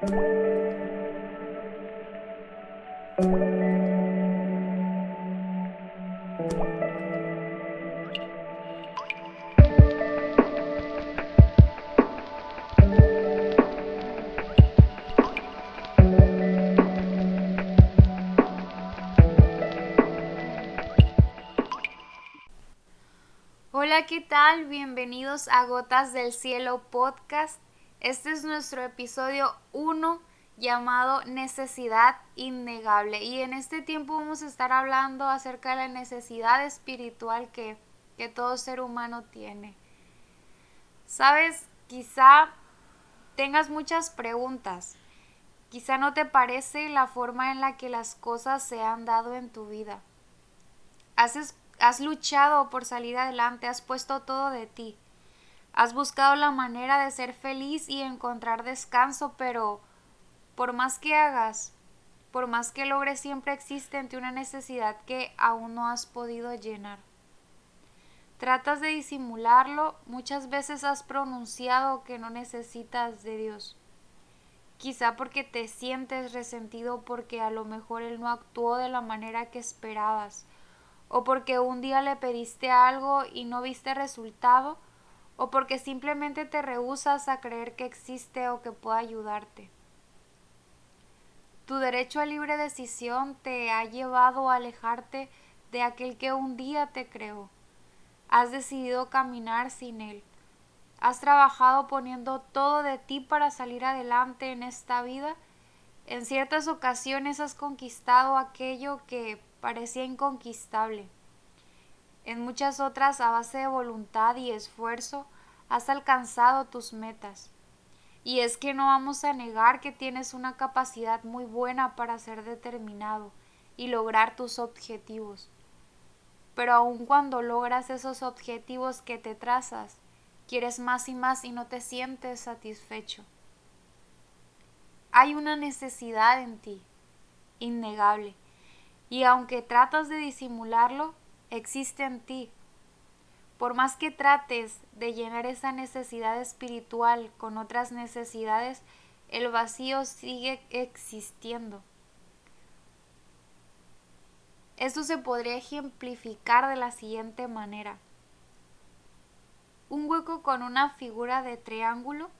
Hola, ¿qué tal? Bienvenidos a Gotas del Cielo podcast. Este es nuestro episodio 1 llamado Necesidad Innegable. Y en este tiempo vamos a estar hablando acerca de la necesidad espiritual que, que todo ser humano tiene. Sabes, quizá tengas muchas preguntas. Quizá no te parece la forma en la que las cosas se han dado en tu vida. Has, has luchado por salir adelante, has puesto todo de ti. Has buscado la manera de ser feliz y encontrar descanso, pero por más que hagas, por más que logres, siempre existe ante una necesidad que aún no has podido llenar. Tratas de disimularlo, muchas veces has pronunciado que no necesitas de Dios. Quizá porque te sientes resentido porque a lo mejor Él no actuó de la manera que esperabas, o porque un día le pediste algo y no viste resultado, o porque simplemente te rehusas a creer que existe o que pueda ayudarte. Tu derecho a libre decisión te ha llevado a alejarte de aquel que un día te creó. Has decidido caminar sin él. Has trabajado poniendo todo de ti para salir adelante en esta vida. En ciertas ocasiones has conquistado aquello que parecía inconquistable. En muchas otras, a base de voluntad y esfuerzo, has alcanzado tus metas. Y es que no vamos a negar que tienes una capacidad muy buena para ser determinado y lograr tus objetivos. Pero aun cuando logras esos objetivos que te trazas, quieres más y más y no te sientes satisfecho. Hay una necesidad en ti, innegable, y aunque tratas de disimularlo, existe en ti por más que trates de llenar esa necesidad espiritual con otras necesidades, el vacío sigue existiendo. Esto se podría ejemplificar de la siguiente manera. Un hueco con una figura de triángulo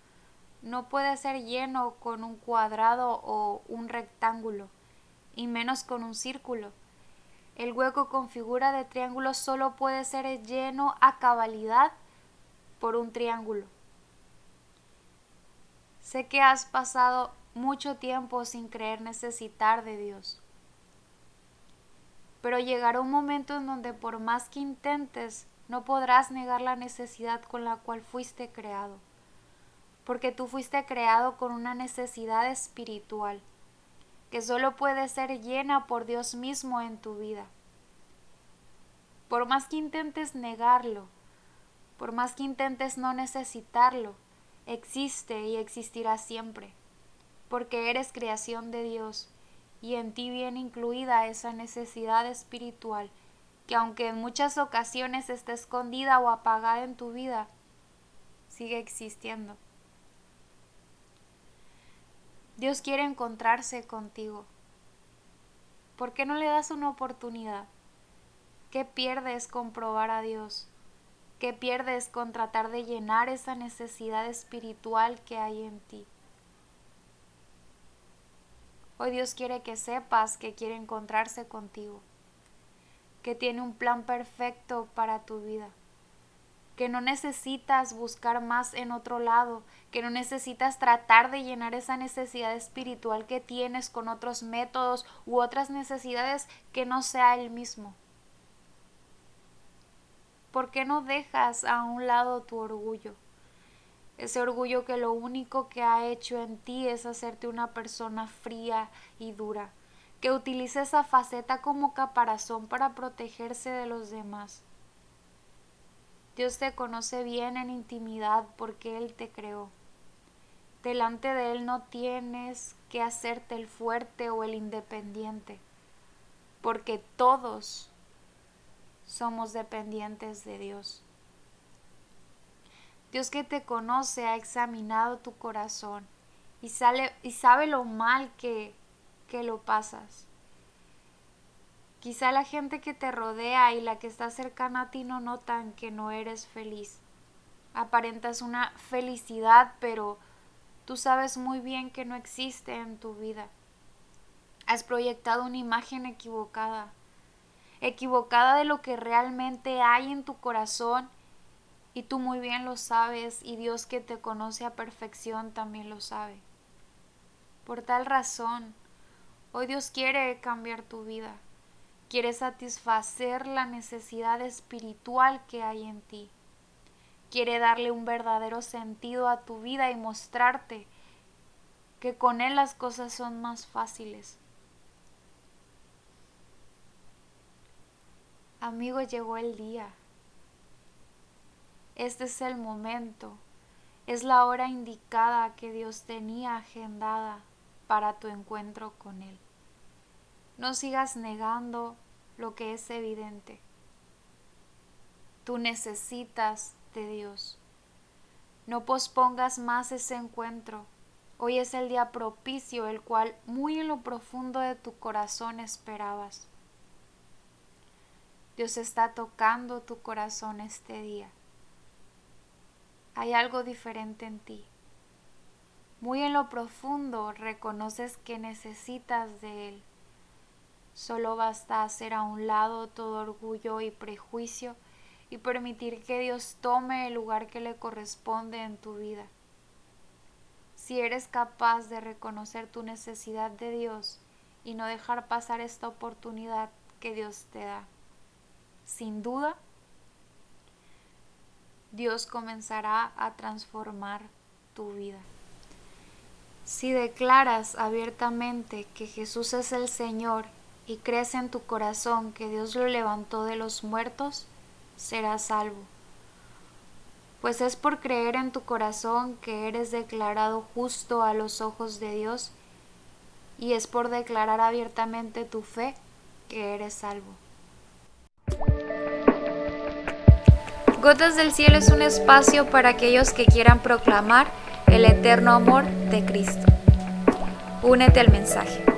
no puede ser lleno con un cuadrado o un rectángulo, y menos con un círculo. El hueco con figura de triángulo solo puede ser lleno a cabalidad por un triángulo. Sé que has pasado mucho tiempo sin creer necesitar de Dios. Pero llegará un momento en donde por más que intentes, no podrás negar la necesidad con la cual fuiste creado. Porque tú fuiste creado con una necesidad espiritual que solo puede ser llena por Dios mismo en tu vida. Por más que intentes negarlo, por más que intentes no necesitarlo, existe y existirá siempre, porque eres creación de Dios y en ti viene incluida esa necesidad espiritual que aunque en muchas ocasiones esté escondida o apagada en tu vida, sigue existiendo. Dios quiere encontrarse contigo. ¿Por qué no le das una oportunidad? ¿Qué pierdes con probar a Dios? ¿Qué pierdes con tratar de llenar esa necesidad espiritual que hay en ti? Hoy Dios quiere que sepas que quiere encontrarse contigo, que tiene un plan perfecto para tu vida que no necesitas buscar más en otro lado, que no necesitas tratar de llenar esa necesidad espiritual que tienes con otros métodos u otras necesidades que no sea el mismo. ¿Por qué no dejas a un lado tu orgullo? Ese orgullo que lo único que ha hecho en ti es hacerte una persona fría y dura, que utiliza esa faceta como caparazón para protegerse de los demás. Dios te conoce bien en intimidad porque Él te creó. Delante de Él no tienes que hacerte el fuerte o el independiente, porque todos somos dependientes de Dios. Dios que te conoce ha examinado tu corazón y, y sabe lo mal que, que lo pasas. Quizá la gente que te rodea y la que está cercana a ti no notan que no eres feliz. Aparentas una felicidad, pero tú sabes muy bien que no existe en tu vida. Has proyectado una imagen equivocada, equivocada de lo que realmente hay en tu corazón y tú muy bien lo sabes y Dios que te conoce a perfección también lo sabe. Por tal razón, hoy Dios quiere cambiar tu vida, quiere satisfacer la necesidad espiritual que hay en ti, quiere darle un verdadero sentido a tu vida y mostrarte que con Él las cosas son más fáciles. Amigo, llegó el día. Este es el momento. Es la hora indicada que Dios tenía agendada para tu encuentro con Él. No sigas negando lo que es evidente. Tú necesitas de Dios. No pospongas más ese encuentro. Hoy es el día propicio, el cual muy en lo profundo de tu corazón esperabas. Dios está tocando tu corazón este día. Hay algo diferente en ti. Muy en lo profundo reconoces que necesitas de Él. Solo basta hacer a un lado todo orgullo y prejuicio y permitir que Dios tome el lugar que le corresponde en tu vida. Si eres capaz de reconocer tu necesidad de Dios y no dejar pasar esta oportunidad que Dios te da sin duda, Dios comenzará a transformar tu vida. Si declaras abiertamente que Jesús es el Señor y crees en tu corazón que Dios lo levantó de los muertos, serás salvo. Pues es por creer en tu corazón que eres declarado justo a los ojos de Dios y es por declarar abiertamente tu fe que eres salvo. Gotas del Cielo es un espacio para aquellos que quieran proclamar el eterno amor de Cristo. Únete al mensaje.